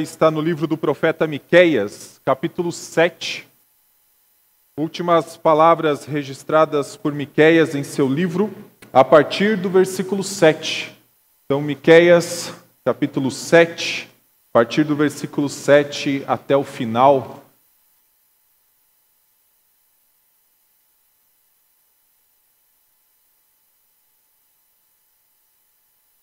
está no livro do profeta Miqueias, capítulo 7. Últimas palavras registradas por Miqueias em seu livro, a partir do versículo 7. Então, Miqueias, capítulo 7, a partir do versículo 7 até o final.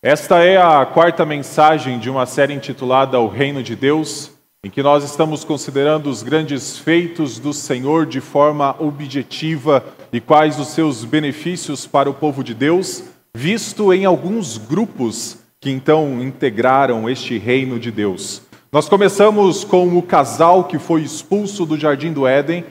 Esta é a quarta mensagem de uma série intitulada O Reino de Deus, em que nós estamos considerando os grandes feitos do Senhor de forma objetiva e quais os seus benefícios para o povo de Deus, visto em alguns grupos que então integraram este reino de Deus. Nós começamos com o casal que foi expulso do jardim do Éden,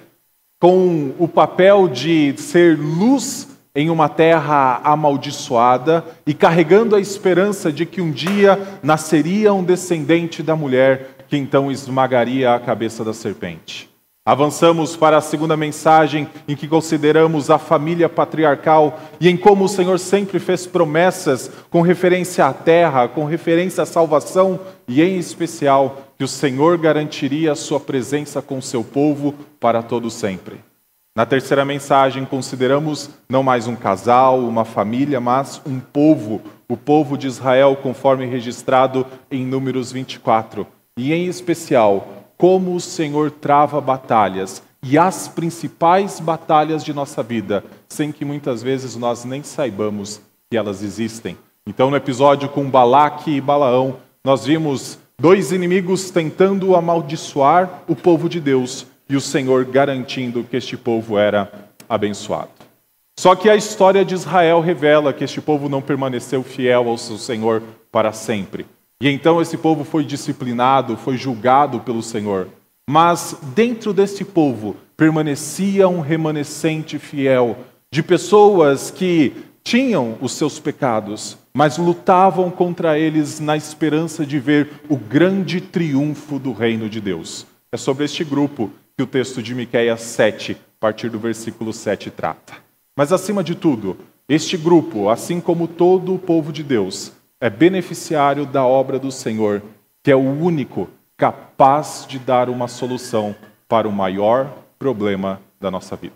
com o papel de ser luz em uma terra amaldiçoada e carregando a esperança de que um dia nasceria um descendente da mulher que então esmagaria a cabeça da serpente. Avançamos para a segunda mensagem, em que consideramos a família patriarcal e em como o Senhor sempre fez promessas com referência à terra, com referência à salvação e, em especial, que o Senhor garantiria a sua presença com o seu povo para todo sempre. Na terceira mensagem, consideramos não mais um casal, uma família, mas um povo, o povo de Israel, conforme registrado em Números 24. E, em especial, como o Senhor trava batalhas e as principais batalhas de nossa vida, sem que muitas vezes nós nem saibamos que elas existem. Então, no episódio com Balaque e Balaão, nós vimos dois inimigos tentando amaldiçoar o povo de Deus e o Senhor garantindo que este povo era abençoado. Só que a história de Israel revela que este povo não permaneceu fiel ao seu Senhor para sempre. E então esse povo foi disciplinado, foi julgado pelo Senhor. Mas dentro desse povo permanecia um remanescente fiel de pessoas que tinham os seus pecados, mas lutavam contra eles na esperança de ver o grande triunfo do reino de Deus. É sobre este grupo que o texto de Miqueias 7, a partir do versículo 7 trata. Mas acima de tudo, este grupo, assim como todo o povo de Deus, é beneficiário da obra do Senhor, que é o único capaz de dar uma solução para o maior problema da nossa vida.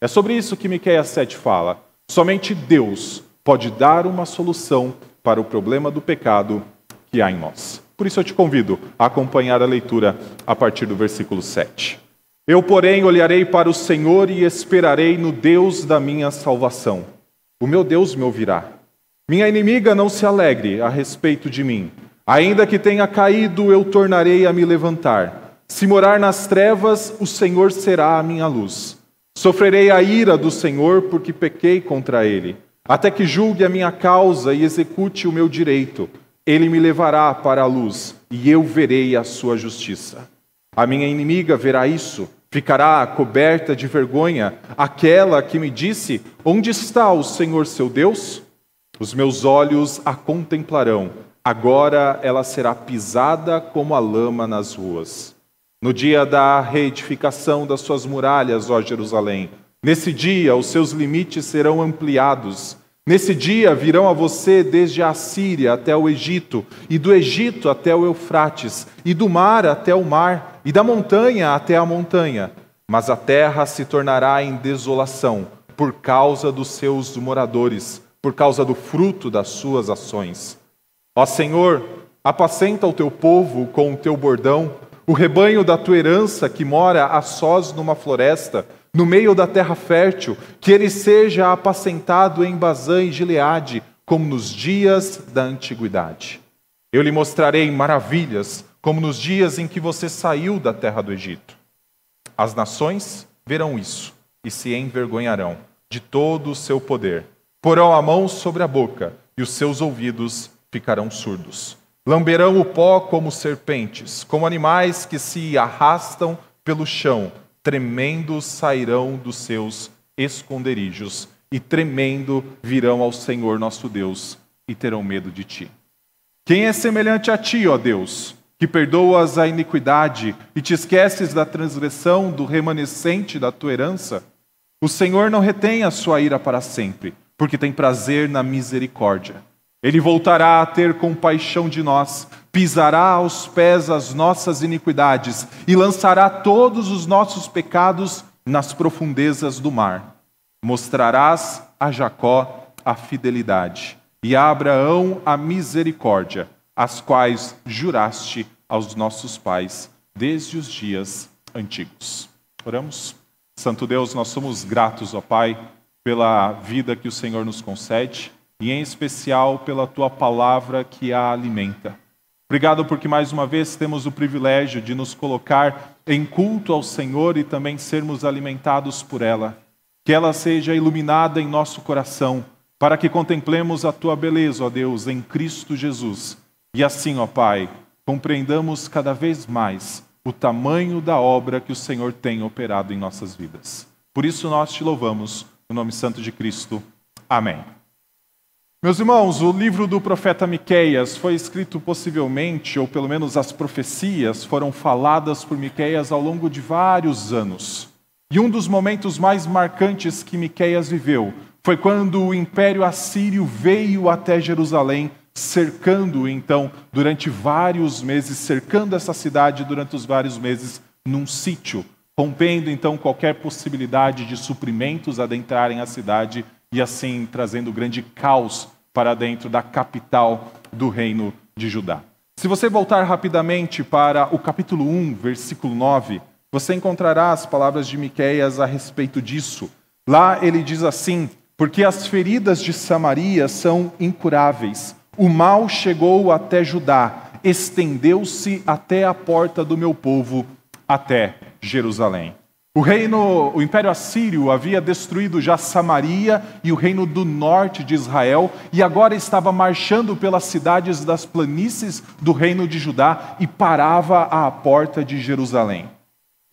É sobre isso que Miqueias 7 fala. Somente Deus pode dar uma solução para o problema do pecado que há em nós. Por isso eu te convido a acompanhar a leitura a partir do versículo 7. Eu, porém, olharei para o Senhor e esperarei no Deus da minha salvação. O meu Deus me ouvirá. Minha inimiga não se alegre a respeito de mim. Ainda que tenha caído, eu tornarei a me levantar. Se morar nas trevas, o Senhor será a minha luz. Sofrerei a ira do Senhor porque pequei contra ele. Até que julgue a minha causa e execute o meu direito. Ele me levará para a luz e eu verei a sua justiça. A minha inimiga verá isso Ficará coberta de vergonha aquela que me disse: Onde está o Senhor seu Deus? Os meus olhos a contemplarão. Agora ela será pisada como a lama nas ruas. No dia da reedificação das suas muralhas, ó Jerusalém, nesse dia os seus limites serão ampliados. Nesse dia virão a você desde a Síria até o Egito, e do Egito até o Eufrates, e do mar até o mar e da montanha até a montanha, mas a terra se tornará em desolação por causa dos seus moradores, por causa do fruto das suas ações. Ó Senhor, apacenta o teu povo com o teu bordão, o rebanho da tua herança que mora a sós numa floresta, no meio da terra fértil, que ele seja apacentado em Bazã e Gileade, como nos dias da antiguidade. Eu lhe mostrarei maravilhas como nos dias em que você saiu da terra do Egito. As nações verão isso e se envergonharão de todo o seu poder. Porão a mão sobre a boca e os seus ouvidos ficarão surdos. Lamberão o pó como serpentes, como animais que se arrastam pelo chão. Tremendo sairão dos seus esconderijos e tremendo virão ao Senhor nosso Deus e terão medo de ti. Quem é semelhante a ti, ó Deus? que perdoas a iniquidade e te esqueces da transgressão do remanescente da tua herança, o Senhor não retém a sua ira para sempre, porque tem prazer na misericórdia. Ele voltará a ter compaixão de nós, pisará aos pés as nossas iniquidades e lançará todos os nossos pecados nas profundezas do mar. Mostrarás a Jacó a fidelidade e a Abraão a misericórdia, as quais juraste aos nossos pais desde os dias antigos. Oramos. Santo Deus, nós somos gratos, ó Pai, pela vida que o Senhor nos concede e, em especial, pela tua palavra que a alimenta. Obrigado porque mais uma vez temos o privilégio de nos colocar em culto ao Senhor e também sermos alimentados por ela. Que ela seja iluminada em nosso coração, para que contemplemos a tua beleza, ó Deus, em Cristo Jesus. E assim, ó Pai, compreendamos cada vez mais o tamanho da obra que o Senhor tem operado em nossas vidas. Por isso nós te louvamos, no nome santo de Cristo. Amém. Meus irmãos, o livro do profeta Miqueias foi escrito possivelmente, ou pelo menos as profecias foram faladas por Miqueias ao longo de vários anos. E um dos momentos mais marcantes que Miqueias viveu foi quando o Império Assírio veio até Jerusalém cercando então durante vários meses, cercando essa cidade durante os vários meses num sítio, rompendo então qualquer possibilidade de suprimentos adentrarem a cidade e assim trazendo grande caos para dentro da capital do reino de Judá. Se você voltar rapidamente para o capítulo 1, versículo 9, você encontrará as palavras de Miqueias a respeito disso. Lá ele diz assim: Porque as feridas de Samaria são incuráveis, o mal chegou até Judá, estendeu-se até a porta do meu povo, até Jerusalém. O reino, o Império Assírio havia destruído já Samaria e o reino do norte de Israel, e agora estava marchando pelas cidades das planícies do reino de Judá e parava à porta de Jerusalém.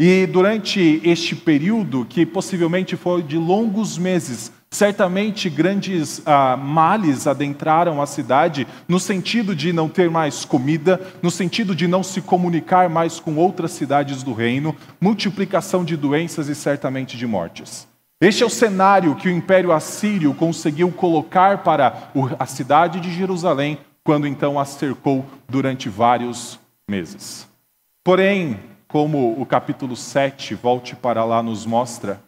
E durante este período, que possivelmente foi de longos meses, Certamente grandes ah, males adentraram a cidade, no sentido de não ter mais comida, no sentido de não se comunicar mais com outras cidades do reino, multiplicação de doenças e certamente de mortes. Este é o cenário que o Império Assírio conseguiu colocar para a cidade de Jerusalém, quando então a cercou durante vários meses. Porém, como o capítulo 7, volte para lá, nos mostra,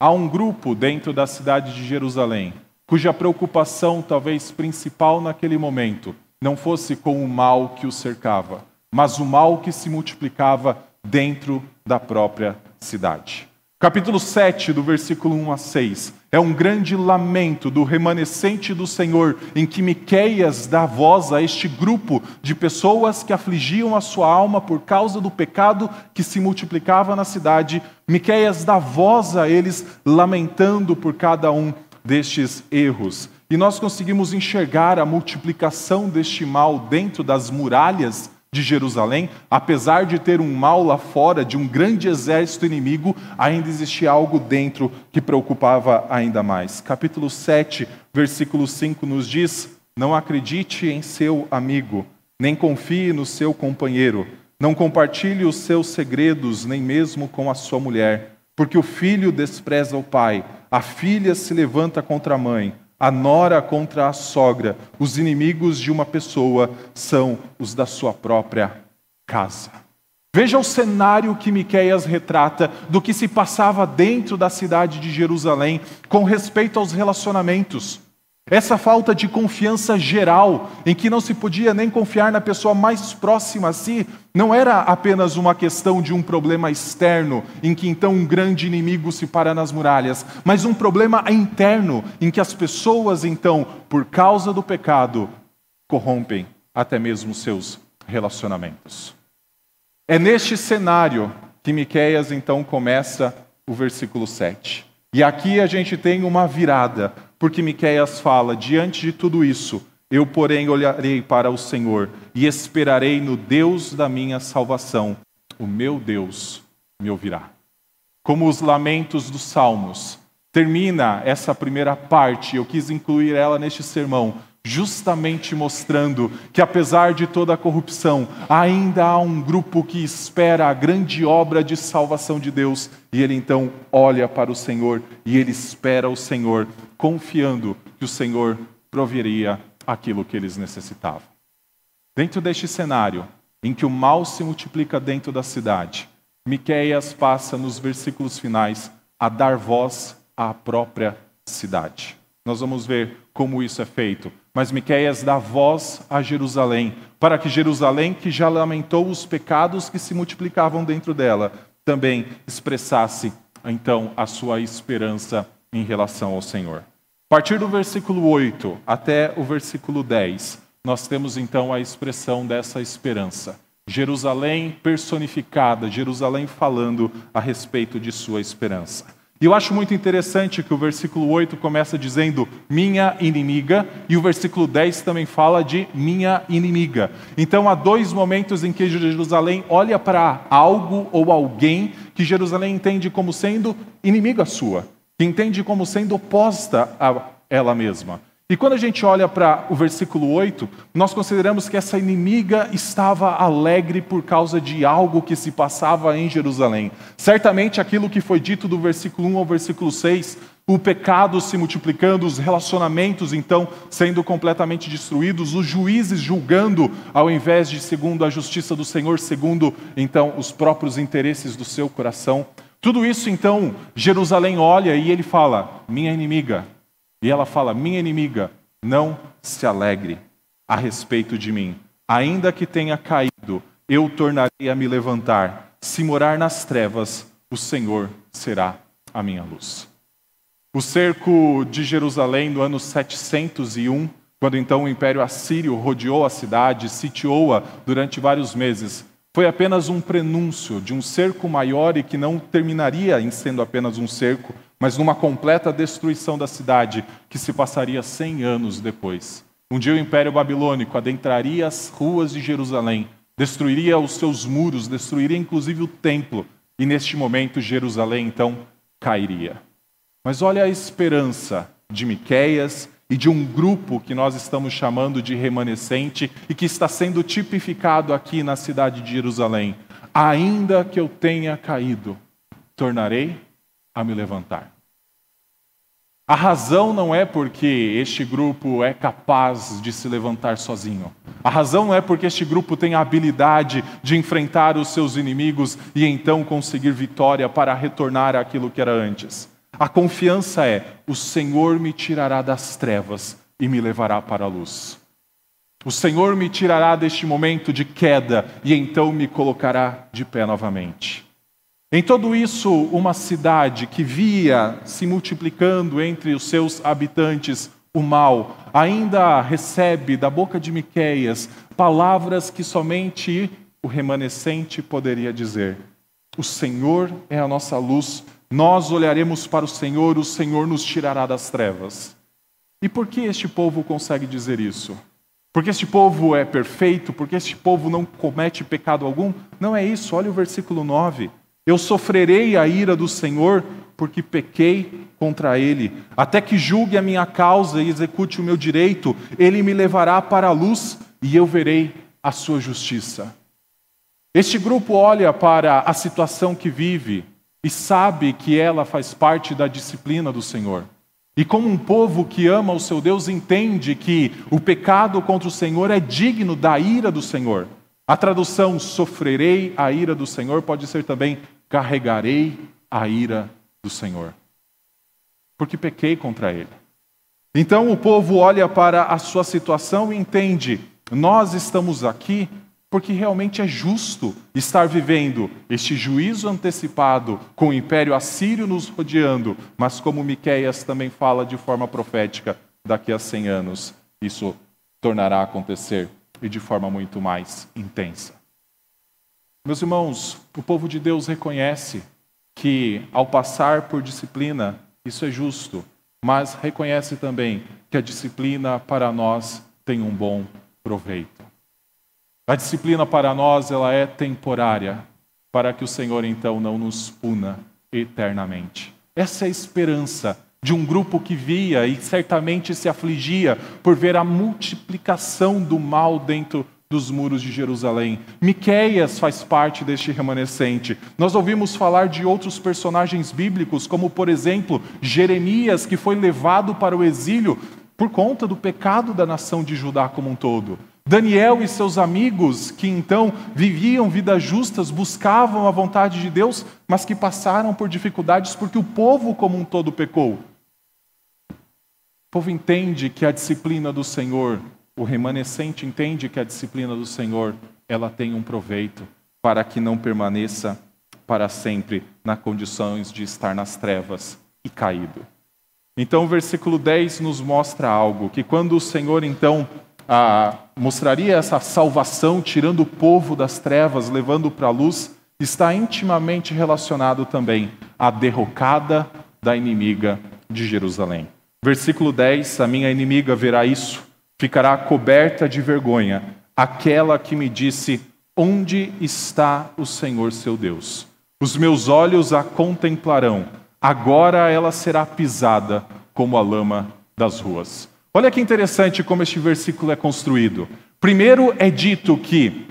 Há um grupo dentro da cidade de Jerusalém cuja preocupação, talvez principal naquele momento, não fosse com o mal que o cercava, mas o mal que se multiplicava dentro da própria cidade. Capítulo 7, do versículo 1 a 6, é um grande lamento do remanescente do Senhor, em que Miqueias dá voz a este grupo de pessoas que afligiam a sua alma por causa do pecado que se multiplicava na cidade. Miqueias dá voz a eles, lamentando por cada um destes erros. E nós conseguimos enxergar a multiplicação deste mal dentro das muralhas de Jerusalém, apesar de ter um mal lá fora, de um grande exército inimigo, ainda existia algo dentro que preocupava ainda mais. Capítulo 7, versículo 5 nos diz: Não acredite em seu amigo, nem confie no seu companheiro, não compartilhe os seus segredos, nem mesmo com a sua mulher, porque o filho despreza o pai, a filha se levanta contra a mãe a nora contra a sogra. Os inimigos de uma pessoa são os da sua própria casa. Veja o cenário que Miqueias retrata do que se passava dentro da cidade de Jerusalém com respeito aos relacionamentos. Essa falta de confiança geral, em que não se podia nem confiar na pessoa mais próxima a si, não era apenas uma questão de um problema externo, em que então um grande inimigo se para nas muralhas, mas um problema interno, em que as pessoas então, por causa do pecado, corrompem até mesmo seus relacionamentos. É neste cenário que Miqueias então começa o versículo 7. E aqui a gente tem uma virada, porque Miqueias fala: diante de tudo isso, eu, porém, olharei para o Senhor e esperarei no Deus da minha salvação. O meu Deus me ouvirá. Como os lamentos dos Salmos, termina essa primeira parte, eu quis incluir ela neste sermão, justamente mostrando que, apesar de toda a corrupção, ainda há um grupo que espera a grande obra de salvação de Deus, e ele então olha para o Senhor e ele espera o Senhor, confiando que o Senhor proveria aquilo que eles necessitavam. Dentro deste cenário, em que o mal se multiplica dentro da cidade, Miqueias passa nos versículos finais a dar voz à própria cidade. Nós vamos ver como isso é feito. Mas Miqueias dá voz a Jerusalém, para que Jerusalém, que já lamentou os pecados que se multiplicavam dentro dela, também expressasse então a sua esperança em relação ao Senhor. A partir do versículo 8 até o versículo 10, nós temos então a expressão dessa esperança. Jerusalém personificada, Jerusalém falando a respeito de sua esperança. E eu acho muito interessante que o versículo 8 começa dizendo minha inimiga, e o versículo 10 também fala de minha inimiga. Então há dois momentos em que Jerusalém olha para algo ou alguém que Jerusalém entende como sendo inimiga sua, que entende como sendo oposta a ela mesma. E quando a gente olha para o versículo 8, nós consideramos que essa inimiga estava alegre por causa de algo que se passava em Jerusalém. Certamente aquilo que foi dito do versículo 1 ao versículo 6, o pecado se multiplicando, os relacionamentos então sendo completamente destruídos, os juízes julgando ao invés de segundo a justiça do Senhor, segundo então os próprios interesses do seu coração. Tudo isso então Jerusalém olha e ele fala: "Minha inimiga, e ela fala: Minha inimiga, não se alegre a respeito de mim. Ainda que tenha caído, eu tornarei a me levantar. Se morar nas trevas, o Senhor será a minha luz. O cerco de Jerusalém no ano 701, quando então o Império Assírio rodeou a cidade, sitiou-a durante vários meses, foi apenas um prenúncio de um cerco maior e que não terminaria em sendo apenas um cerco, mas numa completa destruição da cidade que se passaria cem anos depois. Um dia o Império Babilônico adentraria as ruas de Jerusalém, destruiria os seus muros, destruiria inclusive o templo, e neste momento Jerusalém então cairia. Mas olha a esperança de Miqueias e de um grupo que nós estamos chamando de remanescente e que está sendo tipificado aqui na cidade de Jerusalém. Ainda que eu tenha caído, tornarei a me levantar. A razão não é porque este grupo é capaz de se levantar sozinho. A razão não é porque este grupo tem a habilidade de enfrentar os seus inimigos e então conseguir vitória para retornar àquilo que era antes. A confiança é: o Senhor me tirará das trevas e me levará para a luz. O Senhor me tirará deste momento de queda e então me colocará de pé novamente. Em tudo isso, uma cidade que via se multiplicando entre os seus habitantes o mal, ainda recebe da boca de Miqueias palavras que somente o remanescente poderia dizer. O Senhor é a nossa luz, nós olharemos para o Senhor, o Senhor nos tirará das trevas. E por que este povo consegue dizer isso? Porque este povo é perfeito? Porque este povo não comete pecado algum? Não é isso, olha o versículo 9. Eu sofrerei a ira do Senhor, porque pequei contra ele. Até que julgue a minha causa e execute o meu direito, ele me levará para a luz e eu verei a sua justiça. Este grupo olha para a situação que vive e sabe que ela faz parte da disciplina do Senhor. E como um povo que ama o seu Deus entende que o pecado contra o Senhor é digno da ira do Senhor. A tradução sofrerei a ira do Senhor pode ser também carregarei a ira do Senhor, porque pequei contra ele. Então o povo olha para a sua situação e entende: nós estamos aqui porque realmente é justo estar vivendo este juízo antecipado com o império assírio nos rodeando, mas como Miqueias também fala de forma profética, daqui a 100 anos isso tornará a acontecer e de forma muito mais intensa. Meus irmãos, o povo de Deus reconhece que ao passar por disciplina, isso é justo, mas reconhece também que a disciplina para nós tem um bom proveito. A disciplina para nós ela é temporária, para que o Senhor então não nos puna eternamente. Essa é a esperança de um grupo que via e certamente se afligia por ver a multiplicação do mal dentro dos muros de Jerusalém. Miqueias faz parte deste remanescente. Nós ouvimos falar de outros personagens bíblicos, como por exemplo, Jeremias, que foi levado para o exílio por conta do pecado da nação de Judá como um todo. Daniel e seus amigos, que então viviam vidas justas, buscavam a vontade de Deus, mas que passaram por dificuldades porque o povo como um todo pecou. O povo entende que a disciplina do Senhor, o remanescente entende que a disciplina do Senhor, ela tem um proveito para que não permaneça para sempre nas condições de estar nas trevas e caído. Então o versículo 10 nos mostra algo, que quando o Senhor então ah, mostraria essa salvação, tirando o povo das trevas, levando para a luz, está intimamente relacionado também à derrocada da inimiga de Jerusalém. Versículo 10: A minha inimiga verá isso, ficará coberta de vergonha, aquela que me disse: Onde está o Senhor seu Deus? Os meus olhos a contemplarão, agora ela será pisada como a lama das ruas. Olha que interessante como este versículo é construído. Primeiro é dito que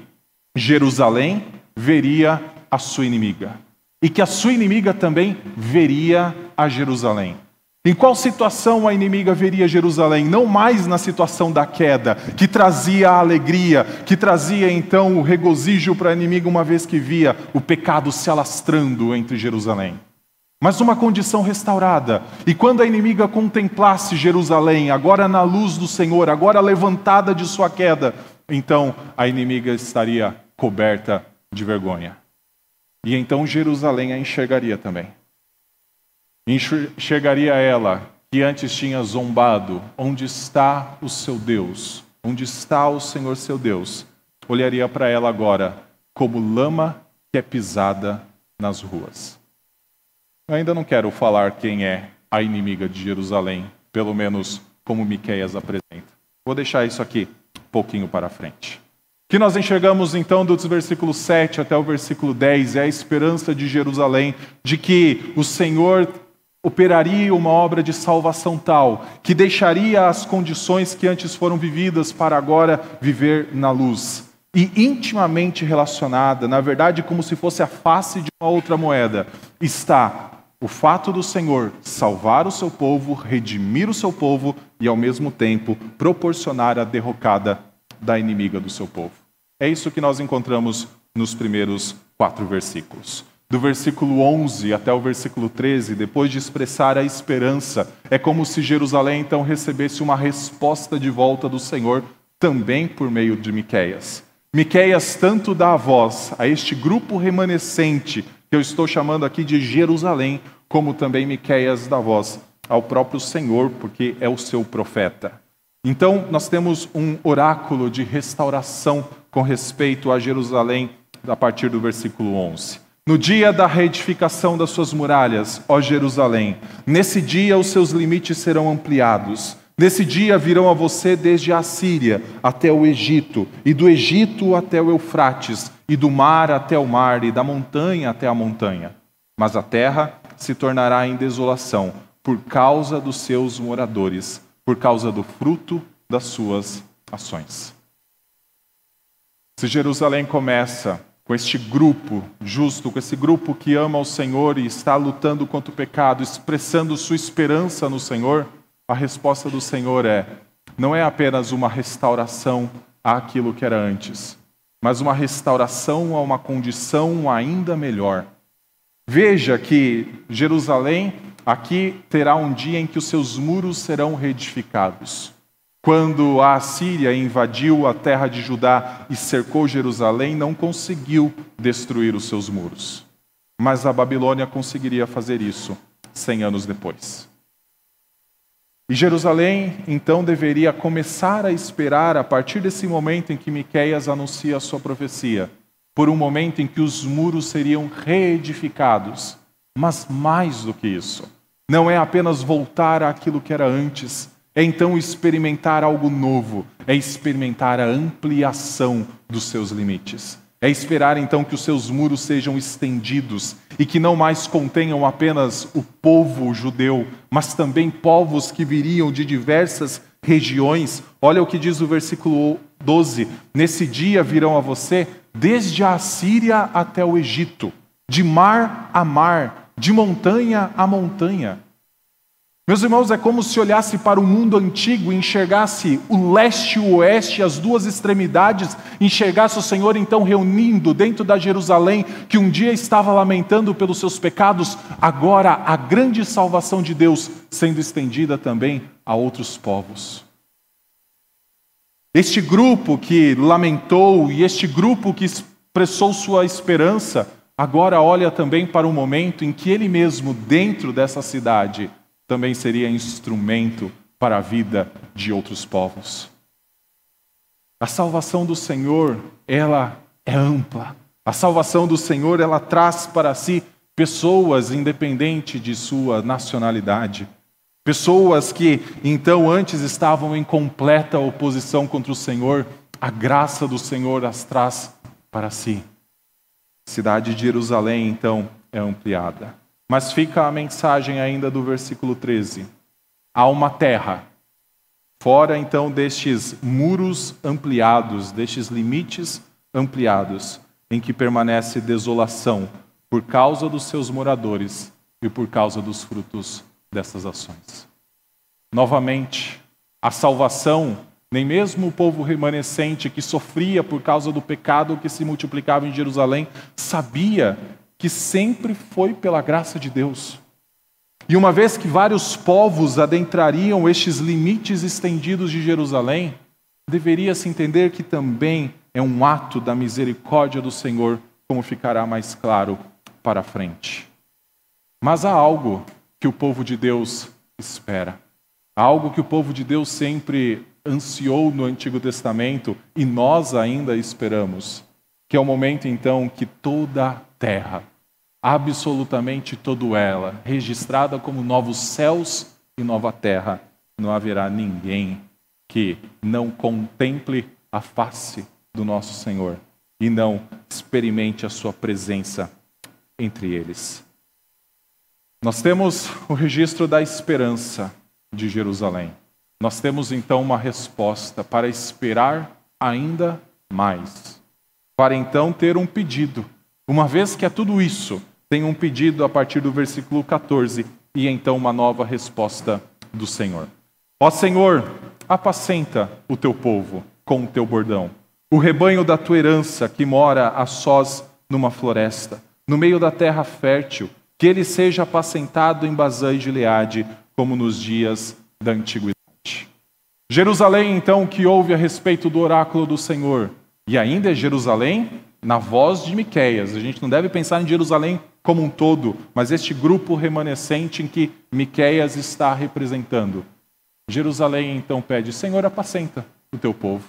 Jerusalém veria a sua inimiga e que a sua inimiga também veria a Jerusalém. Em qual situação a inimiga veria Jerusalém? Não mais na situação da queda, que trazia a alegria, que trazia então o regozijo para a inimiga, uma vez que via o pecado se alastrando entre Jerusalém mas uma condição restaurada. E quando a inimiga contemplasse Jerusalém, agora na luz do Senhor, agora levantada de sua queda, então a inimiga estaria coberta de vergonha. E então Jerusalém a enxergaria também. Enxergaria ela que antes tinha zombado: onde está o seu Deus? Onde está o Senhor seu Deus? Olharia para ela agora como lama que é pisada nas ruas. Eu ainda não quero falar quem é a inimiga de Jerusalém, pelo menos como Miqueias apresenta. Vou deixar isso aqui um pouquinho para frente. O que nós enxergamos então dos versículos 7 até o versículo 10 é a esperança de Jerusalém de que o Senhor operaria uma obra de salvação tal que deixaria as condições que antes foram vividas para agora viver na luz. E intimamente relacionada, na verdade, como se fosse a face de uma outra moeda, está o fato do Senhor salvar o seu povo, redimir o seu povo e, ao mesmo tempo, proporcionar a derrocada da inimiga do seu povo. É isso que nós encontramos nos primeiros quatro versículos. Do versículo 11 até o versículo 13, depois de expressar a esperança, é como se Jerusalém então recebesse uma resposta de volta do Senhor, também por meio de Miqueias. Miqueias tanto dá a voz a este grupo remanescente que eu estou chamando aqui de Jerusalém, como também Miqueias dá voz ao próprio Senhor, porque é o seu profeta. Então, nós temos um oráculo de restauração com respeito a Jerusalém, a partir do versículo 11. No dia da reedificação das suas muralhas, ó Jerusalém, nesse dia os seus limites serão ampliados. Nesse dia virão a você desde a Síria até o Egito, e do Egito até o Eufrates, e do mar até o mar, e da montanha até a montanha. Mas a terra se tornará em desolação por causa dos seus moradores, por causa do fruto das suas ações. Se Jerusalém começa com este grupo justo, com esse grupo que ama o Senhor e está lutando contra o pecado, expressando sua esperança no Senhor, a resposta do Senhor é: não é apenas uma restauração àquilo que era antes, mas uma restauração a uma condição ainda melhor. Veja que Jerusalém aqui terá um dia em que os seus muros serão reedificados. Quando a Assíria invadiu a terra de Judá e cercou Jerusalém, não conseguiu destruir os seus muros. Mas a Babilônia conseguiria fazer isso cem anos depois. E Jerusalém, então, deveria começar a esperar, a partir desse momento em que Miqueias anuncia a sua profecia, por um momento em que os muros seriam reedificados. Mas mais do que isso, não é apenas voltar àquilo que era antes, é então experimentar algo novo, é experimentar a ampliação dos seus limites. É esperar então que os seus muros sejam estendidos e que não mais contenham apenas o povo judeu, mas também povos que viriam de diversas regiões. Olha o que diz o versículo 12: Nesse dia virão a você desde a Síria até o Egito, de mar a mar, de montanha a montanha. Meus irmãos, é como se olhasse para o mundo antigo e enxergasse o leste e o oeste, as duas extremidades, enxergasse o Senhor então reunindo dentro da Jerusalém, que um dia estava lamentando pelos seus pecados, agora a grande salvação de Deus sendo estendida também a outros povos. Este grupo que lamentou e este grupo que expressou sua esperança, agora olha também para o momento em que ele mesmo, dentro dessa cidade, também seria instrumento para a vida de outros povos. A salvação do Senhor, ela é ampla. A salvação do Senhor, ela traz para si pessoas independente de sua nacionalidade. Pessoas que então antes estavam em completa oposição contra o Senhor, a graça do Senhor as traz para si. A cidade de Jerusalém então é ampliada. Mas fica a mensagem ainda do versículo 13. Há uma terra, fora então destes muros ampliados, destes limites ampliados, em que permanece desolação por causa dos seus moradores e por causa dos frutos dessas ações. Novamente, a salvação, nem mesmo o povo remanescente que sofria por causa do pecado que se multiplicava em Jerusalém, sabia que sempre foi pela graça de Deus. E uma vez que vários povos adentrariam estes limites estendidos de Jerusalém, deveria se entender que também é um ato da misericórdia do Senhor, como ficará mais claro para frente. Mas há algo que o povo de Deus espera. Há algo que o povo de Deus sempre ansiou no Antigo Testamento e nós ainda esperamos, que é o momento então que toda terra, absolutamente todo ela, registrada como novos céus e nova terra, não haverá ninguém que não contemple a face do nosso Senhor e não experimente a sua presença entre eles. Nós temos o registro da esperança de Jerusalém. Nós temos então uma resposta para esperar ainda mais, para então ter um pedido uma vez que é tudo isso, tem um pedido a partir do versículo 14 e então uma nova resposta do Senhor. Ó Senhor, apacenta o teu povo com o teu bordão, o rebanho da tua herança que mora a sós numa floresta, no meio da terra fértil, que ele seja apacentado em Bazã e Gileade, como nos dias da antiguidade. Jerusalém, então, que ouve a respeito do oráculo do Senhor, e ainda é Jerusalém na voz de Miqueias. A gente não deve pensar em Jerusalém como um todo, mas este grupo remanescente em que Miqueias está representando. Jerusalém então pede: Senhor, apacenta o teu povo.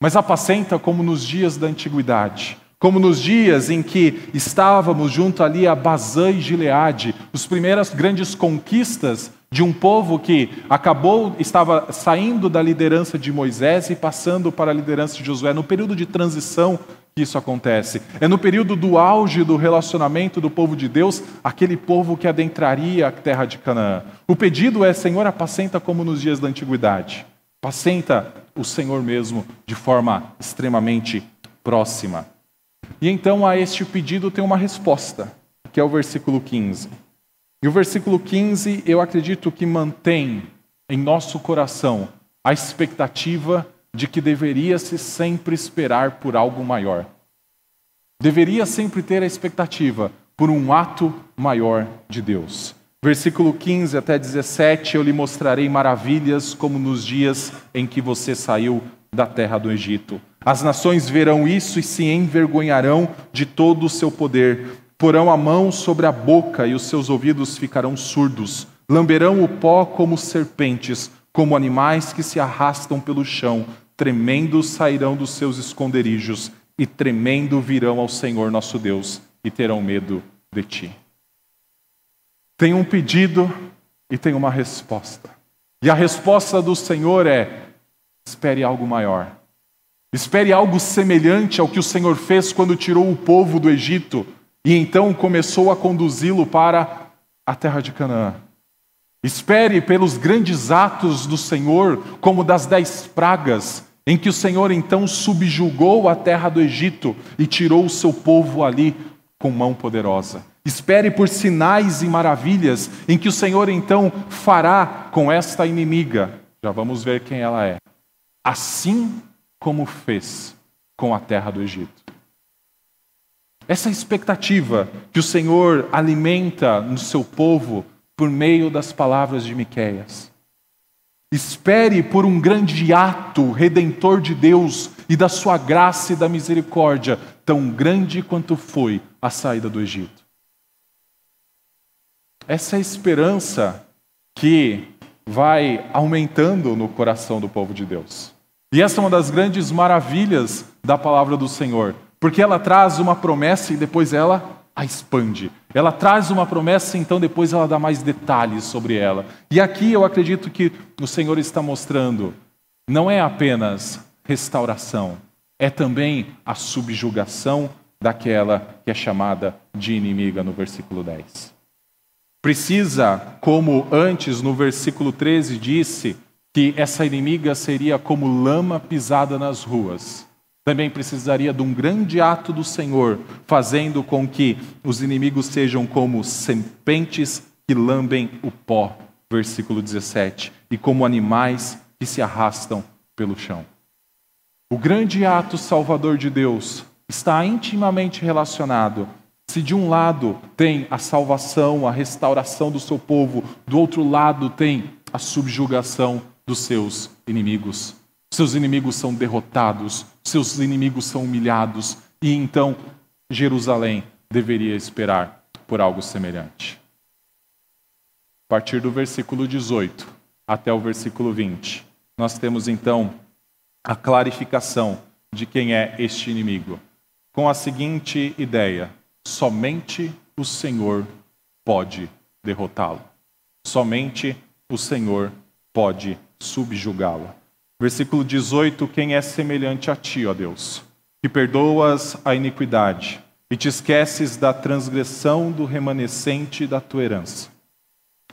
Mas apacenta como nos dias da antiguidade, como nos dias em que estávamos junto ali a Bazã e Gileade, as primeiras grandes conquistas de um povo que acabou, estava saindo da liderança de Moisés e passando para a liderança de Josué, no período de transição que isso acontece. É no período do auge do relacionamento do povo de Deus, aquele povo que adentraria a terra de Canaã. O pedido é: Senhor, apacenta como nos dias da antiguidade. Apacenta o Senhor mesmo de forma extremamente próxima. E então a este pedido tem uma resposta, que é o versículo 15. E o versículo 15, eu acredito que mantém em nosso coração a expectativa de que deveria-se sempre esperar por algo maior. Deveria sempre ter a expectativa por um ato maior de Deus. Versículo 15 até 17: Eu lhe mostrarei maravilhas como nos dias em que você saiu da terra do Egito. As nações verão isso e se envergonharão de todo o seu poder. Porão a mão sobre a boca e os seus ouvidos ficarão surdos. Lamberão o pó como serpentes, como animais que se arrastam pelo chão tremendo sairão dos seus esconderijos e tremendo virão ao Senhor nosso Deus e terão medo de ti. Tem um pedido e tem uma resposta. E a resposta do Senhor é: espere algo maior. Espere algo semelhante ao que o Senhor fez quando tirou o povo do Egito e então começou a conduzi-lo para a terra de Canaã. Espere pelos grandes atos do Senhor, como das dez pragas, em que o Senhor então subjugou a terra do Egito e tirou o seu povo ali com mão poderosa. Espere por sinais e maravilhas em que o Senhor então fará com esta inimiga. Já vamos ver quem ela é. Assim como fez com a terra do Egito. Essa expectativa que o Senhor alimenta no seu povo por meio das palavras de Miqueias. Espere por um grande ato redentor de Deus e da sua graça e da misericórdia, tão grande quanto foi a saída do Egito. Essa é a esperança que vai aumentando no coração do povo de Deus. E essa é uma das grandes maravilhas da palavra do Senhor, porque ela traz uma promessa e depois ela a expande. Ela traz uma promessa, então depois ela dá mais detalhes sobre ela. E aqui eu acredito que o Senhor está mostrando, não é apenas restauração, é também a subjugação daquela que é chamada de inimiga no versículo 10. Precisa, como antes no versículo 13 disse, que essa inimiga seria como lama pisada nas ruas também precisaria de um grande ato do Senhor, fazendo com que os inimigos sejam como serpentes que lambem o pó, versículo 17, e como animais que se arrastam pelo chão. O grande ato salvador de Deus está intimamente relacionado. Se de um lado tem a salvação, a restauração do seu povo, do outro lado tem a subjugação dos seus inimigos. Seus inimigos são derrotados, seus inimigos são humilhados, e então Jerusalém deveria esperar por algo semelhante. A partir do versículo 18 até o versículo 20, nós temos então a clarificação de quem é este inimigo, com a seguinte ideia: somente o Senhor pode derrotá-lo, somente o Senhor pode subjugá-lo. Versículo 18: Quem é semelhante a ti, ó Deus, que perdoas a iniquidade e te esqueces da transgressão do remanescente da tua herança.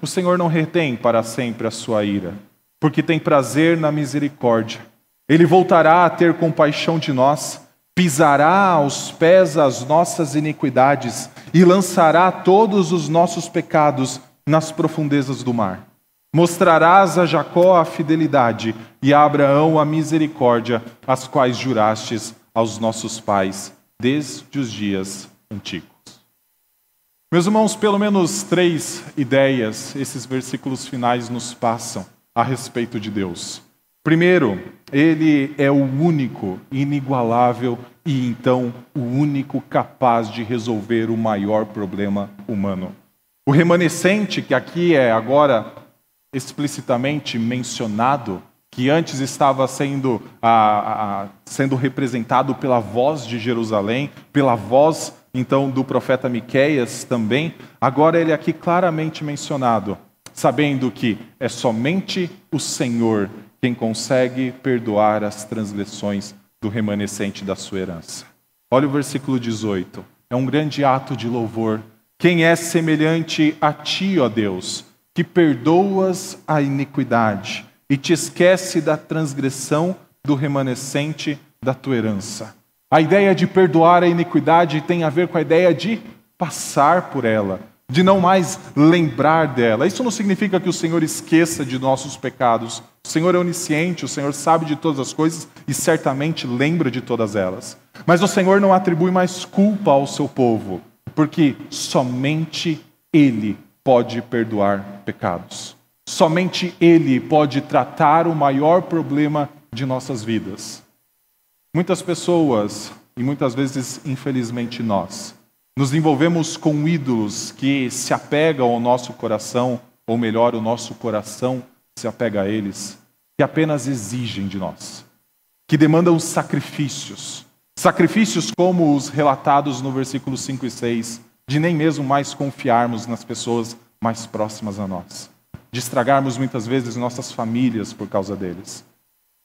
O Senhor não retém para sempre a sua ira, porque tem prazer na misericórdia. Ele voltará a ter compaixão de nós, pisará aos pés as nossas iniquidades e lançará todos os nossos pecados nas profundezas do mar. Mostrarás a Jacó a fidelidade e a Abraão a misericórdia, as quais jurastes aos nossos pais desde os dias antigos. Meus irmãos, pelo menos três ideias esses versículos finais nos passam a respeito de Deus. Primeiro, ele é o único, inigualável e então o único capaz de resolver o maior problema humano. O remanescente, que aqui é agora explicitamente mencionado, que antes estava sendo, a, a, sendo representado pela voz de Jerusalém, pela voz então do profeta Miqueias também, agora ele é aqui claramente mencionado, sabendo que é somente o Senhor quem consegue perdoar as transgressões do remanescente da sua herança. Olha o versículo 18. É um grande ato de louvor. Quem é semelhante a ti, ó Deus? Que perdoas a iniquidade e te esquece da transgressão do remanescente da tua herança. A ideia de perdoar a iniquidade tem a ver com a ideia de passar por ela, de não mais lembrar dela. Isso não significa que o Senhor esqueça de nossos pecados. O Senhor é onisciente, o Senhor sabe de todas as coisas e certamente lembra de todas elas. Mas o Senhor não atribui mais culpa ao seu povo, porque somente Ele pode perdoar pecados. Somente Ele pode tratar o maior problema de nossas vidas. Muitas pessoas, e muitas vezes, infelizmente, nós, nos envolvemos com ídolos que se apegam ao nosso coração, ou melhor, o nosso coração se apega a eles, que apenas exigem de nós, que demandam sacrifícios. Sacrifícios como os relatados no versículo 5 e 6, de nem mesmo mais confiarmos nas pessoas mais próximas a nós, de estragarmos muitas vezes nossas famílias por causa deles.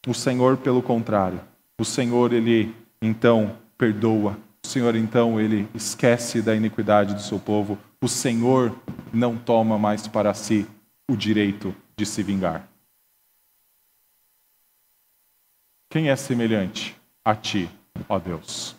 O Senhor, pelo contrário, o Senhor, ele então perdoa, o Senhor então ele esquece da iniquidade do seu povo, o Senhor não toma mais para si o direito de se vingar. Quem é semelhante a ti, ó Deus?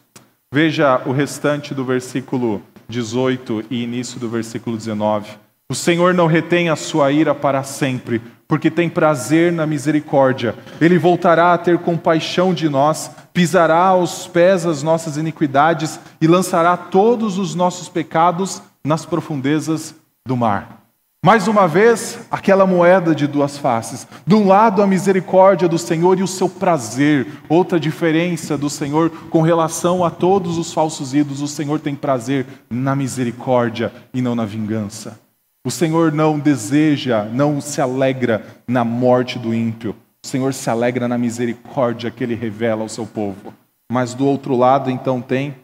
Veja o restante do versículo 18 e início do versículo 19. O Senhor não retém a sua ira para sempre, porque tem prazer na misericórdia. Ele voltará a ter compaixão de nós, pisará aos pés as nossas iniquidades e lançará todos os nossos pecados nas profundezas do mar. Mais uma vez, aquela moeda de duas faces. De um lado, a misericórdia do Senhor e o seu prazer. Outra diferença do Senhor com relação a todos os falsos ídolos: o Senhor tem prazer na misericórdia e não na vingança. O Senhor não deseja, não se alegra na morte do ímpio. O Senhor se alegra na misericórdia que ele revela ao seu povo. Mas do outro lado, então, tem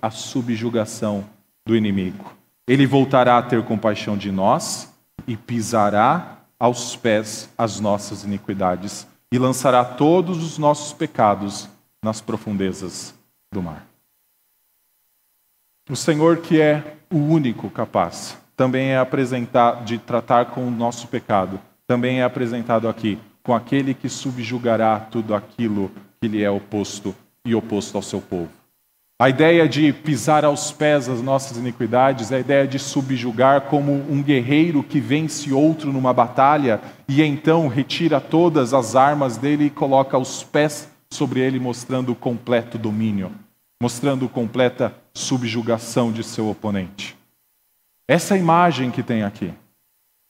a subjugação do inimigo. Ele voltará a ter compaixão de nós e pisará aos pés as nossas iniquidades e lançará todos os nossos pecados nas profundezas do mar. O Senhor, que é o único capaz, também é apresentado de tratar com o nosso pecado, também é apresentado aqui com aquele que subjugará tudo aquilo que lhe é oposto e oposto ao seu povo. A ideia de pisar aos pés as nossas iniquidades é a ideia de subjugar como um guerreiro que vence outro numa batalha e então retira todas as armas dele e coloca os pés sobre ele, mostrando o completo domínio, mostrando completa subjugação de seu oponente. Essa imagem que tem aqui.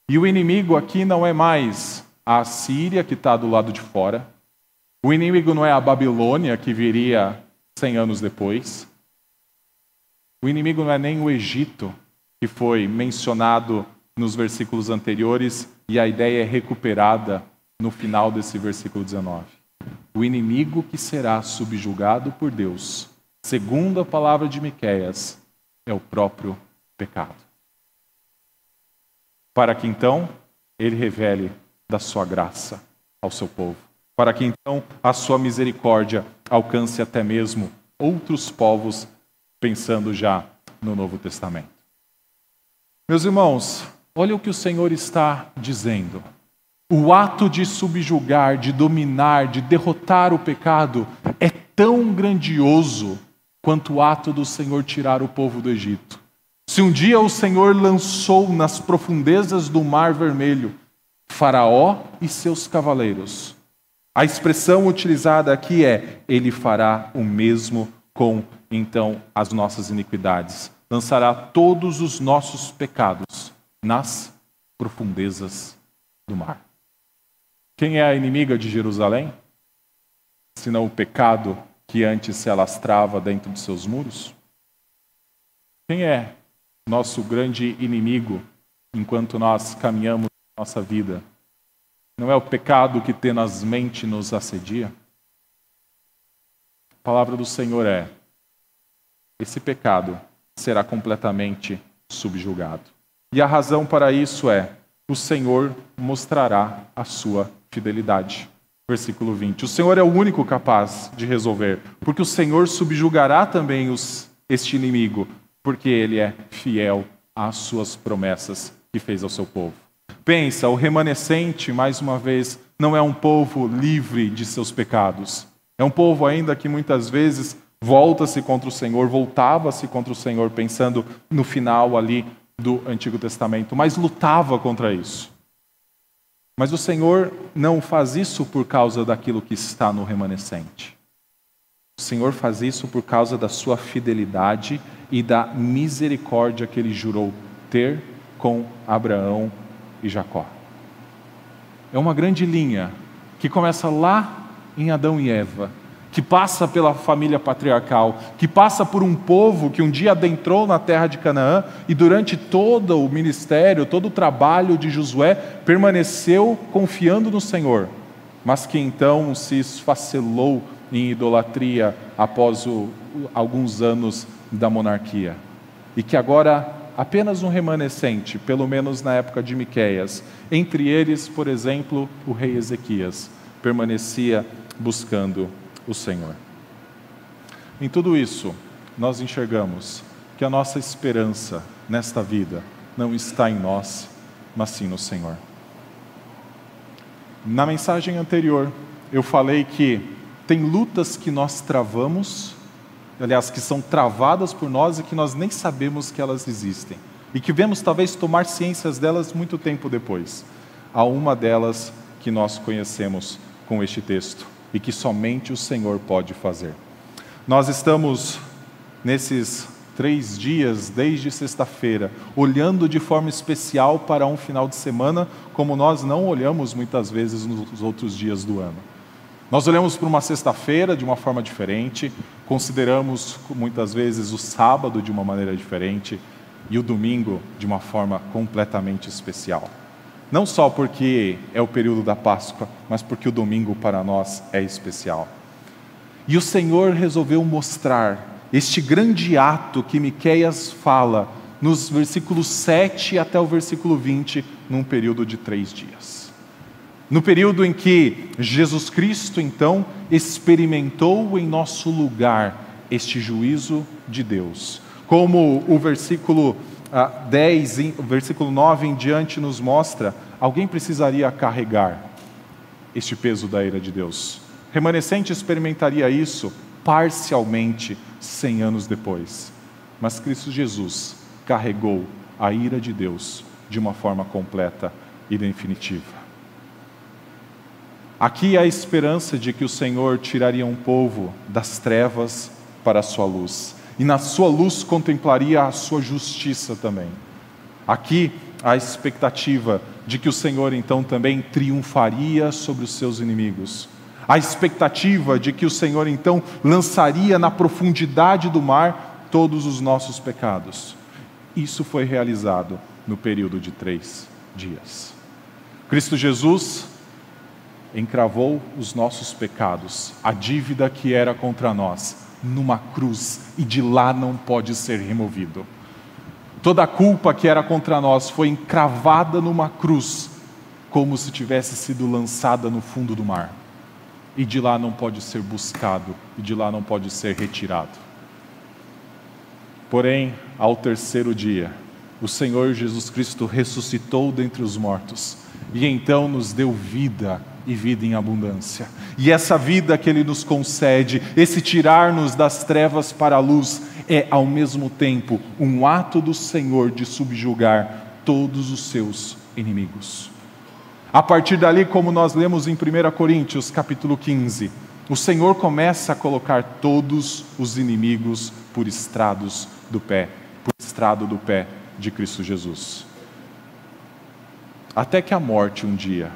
E o inimigo aqui não é mais a Síria, que está do lado de fora. O inimigo não é a Babilônia, que viria 100 anos depois. O inimigo não é nem o Egito, que foi mencionado nos versículos anteriores, e a ideia é recuperada no final desse versículo 19. O inimigo que será subjugado por Deus, segundo a palavra de Miqueias, é o próprio pecado. Para que então ele revele da sua graça ao seu povo para que então a sua misericórdia alcance até mesmo outros povos, pensando já no Novo Testamento. Meus irmãos, olha o que o Senhor está dizendo. O ato de subjugar, de dominar, de derrotar o pecado é tão grandioso quanto o ato do Senhor tirar o povo do Egito. Se um dia o Senhor lançou nas profundezas do Mar Vermelho Faraó e seus cavaleiros, a expressão utilizada aqui é: Ele fará o mesmo com, então, as nossas iniquidades. Lançará todos os nossos pecados nas profundezas do mar. Quem é a inimiga de Jerusalém? Senão o pecado que antes se alastrava dentro de seus muros? Quem é nosso grande inimigo enquanto nós caminhamos nossa vida? Não é o pecado que tenazmente nos assedia? A palavra do Senhor é: esse pecado será completamente subjugado. E a razão para isso é: o Senhor mostrará a sua fidelidade. Versículo 20. O Senhor é o único capaz de resolver, porque o Senhor subjugará também os, este inimigo, porque ele é fiel às suas promessas que fez ao seu povo. Pensa, o remanescente, mais uma vez, não é um povo livre de seus pecados. É um povo ainda que muitas vezes volta-se contra o Senhor, voltava-se contra o Senhor, pensando no final ali do Antigo Testamento, mas lutava contra isso. Mas o Senhor não faz isso por causa daquilo que está no remanescente. O Senhor faz isso por causa da sua fidelidade e da misericórdia que ele jurou ter com Abraão e Jacó. É uma grande linha que começa lá em Adão e Eva, que passa pela família patriarcal, que passa por um povo que um dia adentrou na terra de Canaã e durante todo o ministério, todo o trabalho de Josué, permaneceu confiando no Senhor, mas que então se esfacelou em idolatria após o, alguns anos da monarquia. E que agora apenas um remanescente, pelo menos na época de Miqueias. Entre eles, por exemplo, o rei Ezequias permanecia buscando o Senhor. Em tudo isso, nós enxergamos que a nossa esperança nesta vida não está em nós, mas sim no Senhor. Na mensagem anterior, eu falei que tem lutas que nós travamos aliás, que são travadas por nós e que nós nem sabemos que elas existem. E que vemos talvez tomar ciências delas muito tempo depois. Há uma delas que nós conhecemos com este texto e que somente o Senhor pode fazer. Nós estamos nesses três dias, desde sexta-feira, olhando de forma especial para um final de semana, como nós não olhamos muitas vezes nos outros dias do ano. Nós olhamos para uma sexta-feira de uma forma diferente, consideramos muitas vezes o sábado de uma maneira diferente e o domingo de uma forma completamente especial. Não só porque é o período da Páscoa, mas porque o domingo para nós é especial. E o Senhor resolveu mostrar este grande ato que Miqueias fala nos versículos 7 até o versículo 20, num período de três dias. No período em que Jesus Cristo, então, experimentou em nosso lugar este juízo de Deus. Como o versículo 10, ah, o versículo 9 em diante nos mostra, alguém precisaria carregar este peso da ira de Deus. Remanescente experimentaria isso parcialmente cem anos depois. Mas Cristo Jesus carregou a ira de Deus de uma forma completa e definitiva. Aqui há a esperança de que o Senhor tiraria um povo das trevas para a sua luz, e na sua luz contemplaria a sua justiça também. Aqui há a expectativa de que o Senhor então também triunfaria sobre os seus inimigos a expectativa de que o Senhor então lançaria na profundidade do mar todos os nossos pecados. Isso foi realizado no período de três dias. Cristo Jesus encravou os nossos pecados, a dívida que era contra nós, numa cruz e de lá não pode ser removido. Toda a culpa que era contra nós foi encravada numa cruz, como se tivesse sido lançada no fundo do mar e de lá não pode ser buscado, e de lá não pode ser retirado. Porém, ao terceiro dia, o Senhor Jesus Cristo ressuscitou dentre os mortos, e então nos deu vida e vida em abundância. E essa vida que Ele nos concede, esse tirar-nos das trevas para a luz, é ao mesmo tempo um ato do Senhor de subjugar todos os seus inimigos. A partir dali, como nós lemos em 1 Coríntios, capítulo 15, o Senhor começa a colocar todos os inimigos por estrados do pé, por estrado do pé de Cristo Jesus. Até que a morte um dia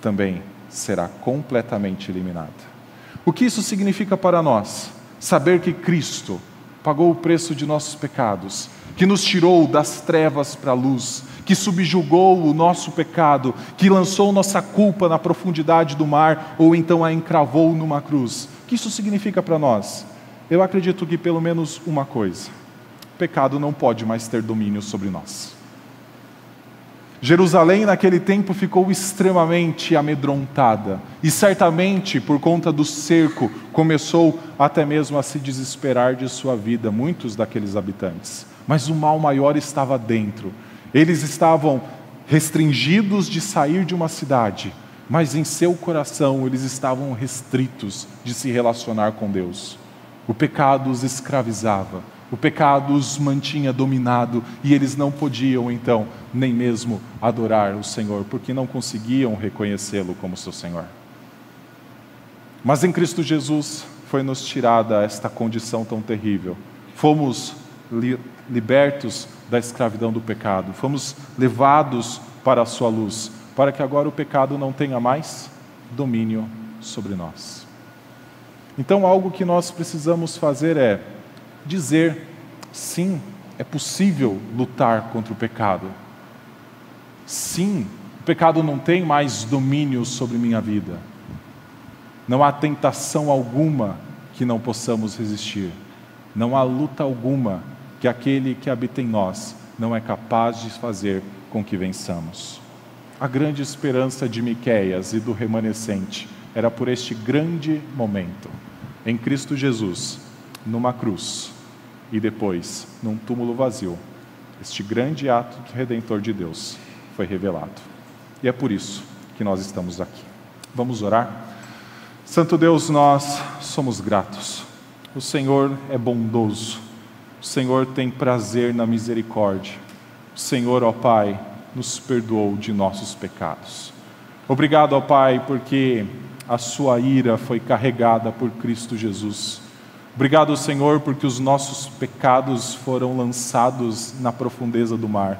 também será completamente eliminada. O que isso significa para nós? Saber que Cristo pagou o preço de nossos pecados, que nos tirou das trevas para a luz, que subjugou o nosso pecado, que lançou nossa culpa na profundidade do mar ou então a encravou numa cruz. O que isso significa para nós? Eu acredito que pelo menos uma coisa: pecado não pode mais ter domínio sobre nós. Jerusalém naquele tempo ficou extremamente amedrontada e certamente por conta do cerco começou até mesmo a se desesperar de sua vida, muitos daqueles habitantes. Mas o mal maior estava dentro eles estavam restringidos de sair de uma cidade, mas em seu coração eles estavam restritos de se relacionar com Deus. O pecado os escravizava, o pecado os mantinha dominado e eles não podiam então nem mesmo adorar o Senhor, porque não conseguiam reconhecê-lo como seu Senhor. Mas em Cristo Jesus foi nos tirada esta condição tão terrível. Fomos li libertos da escravidão do pecado, fomos levados para a sua luz, para que agora o pecado não tenha mais domínio sobre nós. Então, algo que nós precisamos fazer é dizer: sim, é possível lutar contra o pecado. Sim, o pecado não tem mais domínio sobre minha vida. Não há tentação alguma que não possamos resistir. Não há luta alguma que aquele que habita em nós não é capaz de fazer com que vençamos. A grande esperança de Miqueias e do remanescente era por este grande momento, em Cristo Jesus, numa cruz e depois num túmulo vazio. Este grande ato redentor de Deus foi revelado. E é por isso que nós estamos aqui. Vamos orar? Santo Deus, nós somos gratos O Senhor é bondoso, o Senhor tem prazer na misericórdia. O Senhor, ó Pai, nos perdoou de nossos pecados. Obrigado, ó Pai, porque a sua ira foi carregada por Cristo Jesus. Obrigado, Senhor, porque os nossos pecados foram lançados na profundeza do mar,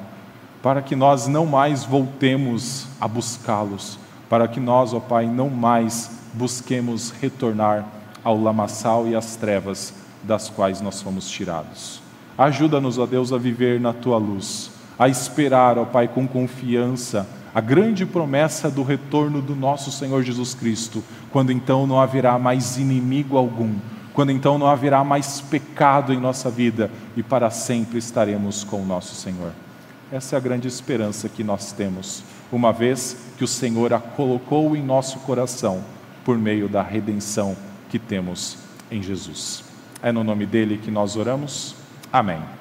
para que nós não mais voltemos a buscá-los, para que nós, ó Pai, não mais busquemos retornar ao lamaçal e às trevas das quais nós fomos tirados. Ajuda-nos, ó Deus, a viver na tua luz, a esperar, ó Pai, com confiança a grande promessa do retorno do nosso Senhor Jesus Cristo, quando então não haverá mais inimigo algum, quando então não haverá mais pecado em nossa vida e para sempre estaremos com o nosso Senhor. Essa é a grande esperança que nós temos, uma vez que o Senhor a colocou em nosso coração por meio da redenção que temos em Jesus. É no nome dele que nós oramos. Amém.